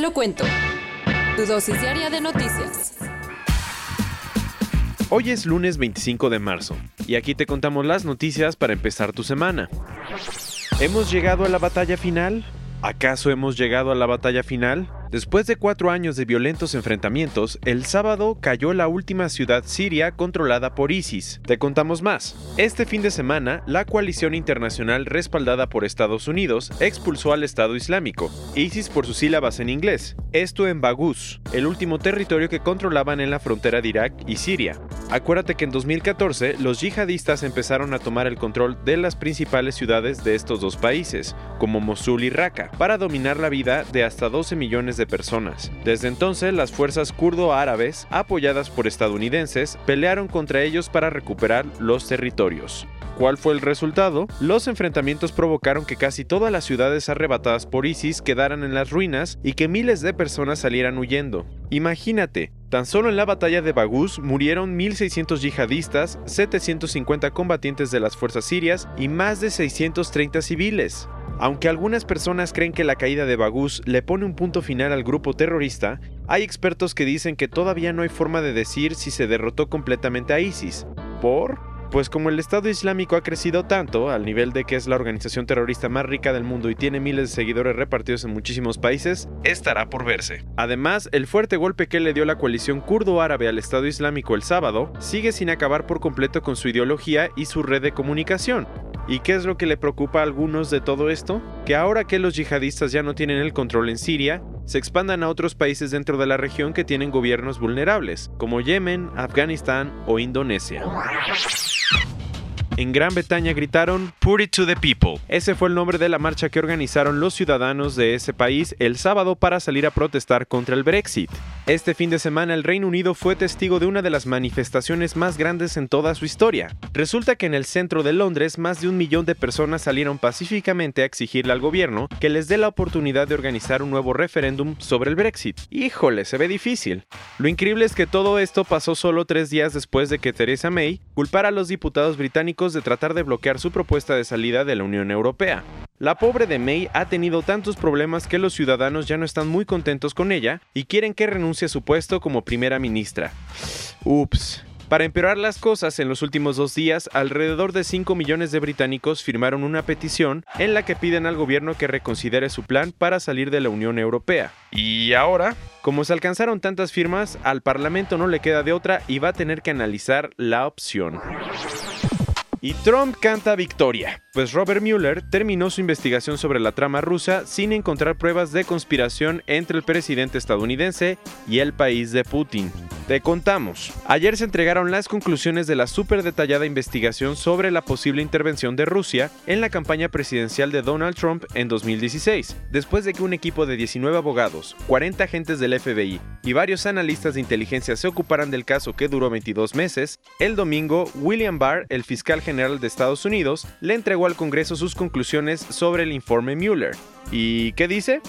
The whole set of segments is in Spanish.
Lo cuento. Tu dosis diaria de noticias. Hoy es lunes 25 de marzo y aquí te contamos las noticias para empezar tu semana. ¿Hemos llegado a la batalla final? ¿Acaso hemos llegado a la batalla final? Después de cuatro años de violentos enfrentamientos, el sábado cayó la última ciudad siria controlada por ISIS. Te contamos más. Este fin de semana, la coalición internacional respaldada por Estados Unidos expulsó al Estado Islámico, ISIS por sus sílabas en inglés, esto en Baghouz, el último territorio que controlaban en la frontera de Irak y Siria. Acuérdate que en 2014 los yihadistas empezaron a tomar el control de las principales ciudades de estos dos países, como Mosul y Raqqa, para dominar la vida de hasta 12 millones de personas. Desde entonces, las fuerzas kurdo-árabes, apoyadas por estadounidenses, pelearon contra ellos para recuperar los territorios. ¿Cuál fue el resultado? Los enfrentamientos provocaron que casi todas las ciudades arrebatadas por ISIS quedaran en las ruinas y que miles de personas salieran huyendo. Imagínate, tan solo en la batalla de Baghouz murieron 1.600 yihadistas, 750 combatientes de las fuerzas sirias y más de 630 civiles. Aunque algunas personas creen que la caída de Baghouz le pone un punto final al grupo terrorista, hay expertos que dicen que todavía no hay forma de decir si se derrotó completamente a ISIS. ¿Por? Pues como el Estado Islámico ha crecido tanto, al nivel de que es la organización terrorista más rica del mundo y tiene miles de seguidores repartidos en muchísimos países, estará por verse. Además, el fuerte golpe que le dio la coalición kurdo-árabe al Estado Islámico el sábado sigue sin acabar por completo con su ideología y su red de comunicación. ¿Y qué es lo que le preocupa a algunos de todo esto? Que ahora que los yihadistas ya no tienen el control en Siria, se expandan a otros países dentro de la región que tienen gobiernos vulnerables, como Yemen, Afganistán o Indonesia. En Gran Bretaña gritaron Put it to the people. Ese fue el nombre de la marcha que organizaron los ciudadanos de ese país el sábado para salir a protestar contra el Brexit. Este fin de semana el Reino Unido fue testigo de una de las manifestaciones más grandes en toda su historia. Resulta que en el centro de Londres más de un millón de personas salieron pacíficamente a exigirle al gobierno que les dé la oportunidad de organizar un nuevo referéndum sobre el Brexit. Híjole, se ve difícil. Lo increíble es que todo esto pasó solo tres días después de que Theresa May culpara a los diputados británicos de tratar de bloquear su propuesta de salida de la Unión Europea. La pobre de May ha tenido tantos problemas que los ciudadanos ya no están muy contentos con ella y quieren que renuncie a su puesto como primera ministra. Ups. Para empeorar las cosas, en los últimos dos días, alrededor de 5 millones de británicos firmaron una petición en la que piden al gobierno que reconsidere su plan para salir de la Unión Europea. Y ahora, como se alcanzaron tantas firmas, al Parlamento no le queda de otra y va a tener que analizar la opción. Y Trump canta victoria, pues Robert Mueller terminó su investigación sobre la trama rusa sin encontrar pruebas de conspiración entre el presidente estadounidense y el país de Putin. Te contamos. Ayer se entregaron las conclusiones de la súper detallada investigación sobre la posible intervención de Rusia en la campaña presidencial de Donald Trump en 2016, después de que un equipo de 19 abogados, 40 agentes del FBI y varios analistas de inteligencia se ocuparan del caso que duró 22 meses, el domingo William Barr, el fiscal general de Estados Unidos, le entregó al Congreso sus conclusiones sobre el informe Mueller. ¿Y qué dice?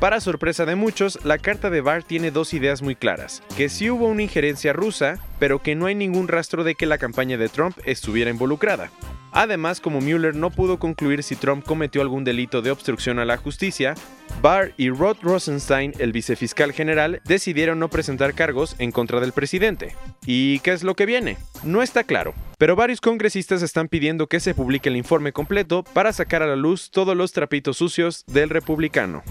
Para sorpresa de muchos, la carta de Barr tiene dos ideas muy claras, que sí hubo una injerencia rusa, pero que no hay ningún rastro de que la campaña de Trump estuviera involucrada. Además, como Mueller no pudo concluir si Trump cometió algún delito de obstrucción a la justicia, Barr y Rod Rosenstein, el vicefiscal general, decidieron no presentar cargos en contra del presidente. ¿Y qué es lo que viene? No está claro, pero varios congresistas están pidiendo que se publique el informe completo para sacar a la luz todos los trapitos sucios del republicano.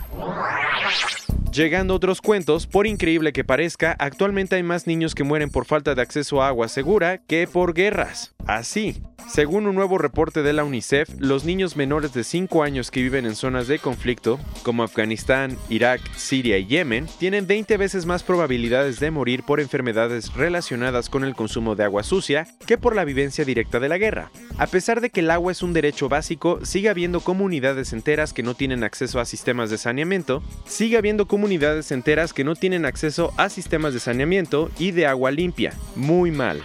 Llegando a otros cuentos, por increíble que parezca, actualmente hay más niños que mueren por falta de acceso a agua segura que por guerras. Así. Según un nuevo reporte de la UNICEF, los niños menores de 5 años que viven en zonas de conflicto, como Afganistán, Irak, Siria y Yemen, tienen 20 veces más probabilidades de morir por enfermedades relacionadas con el consumo de agua sucia que por la vivencia directa de la guerra. A pesar de que el agua es un derecho básico, sigue habiendo comunidades enteras que no tienen acceso a sistemas de saneamiento, sigue habiendo comunidades enteras que no tienen acceso a sistemas de saneamiento y de agua limpia. Muy mal.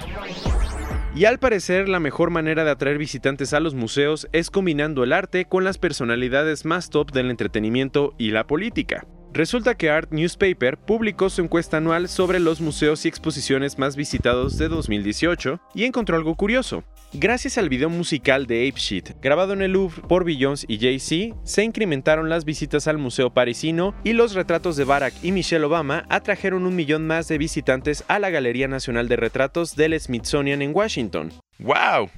Y al parecer la mejor manera de atraer visitantes a los museos es combinando el arte con las personalidades más top del entretenimiento y la política. Resulta que Art Newspaper publicó su encuesta anual sobre los museos y exposiciones más visitados de 2018 y encontró algo curioso. Gracias al video musical de Ape grabado en el Louvre por Beyoncé y Jay-Z, se incrementaron las visitas al museo parisino y los retratos de Barack y Michelle Obama atrajeron un millón más de visitantes a la Galería Nacional de Retratos del Smithsonian en Washington. ¡Wow!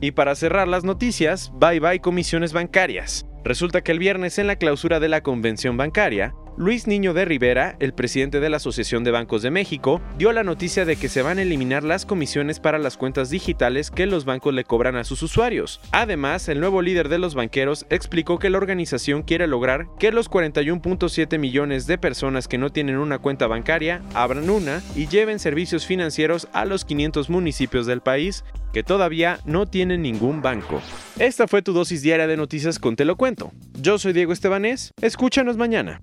Y para cerrar las noticias, bye bye comisiones bancarias. Resulta que el viernes en la clausura de la convención bancaria, Luis Niño de Rivera, el presidente de la Asociación de Bancos de México, dio la noticia de que se van a eliminar las comisiones para las cuentas digitales que los bancos le cobran a sus usuarios. Además, el nuevo líder de los banqueros explicó que la organización quiere lograr que los 41.7 millones de personas que no tienen una cuenta bancaria abran una y lleven servicios financieros a los 500 municipios del país que todavía no tienen ningún banco. Esta fue tu dosis diaria de noticias con Te lo cuento. Yo soy Diego Estebanés, escúchanos mañana.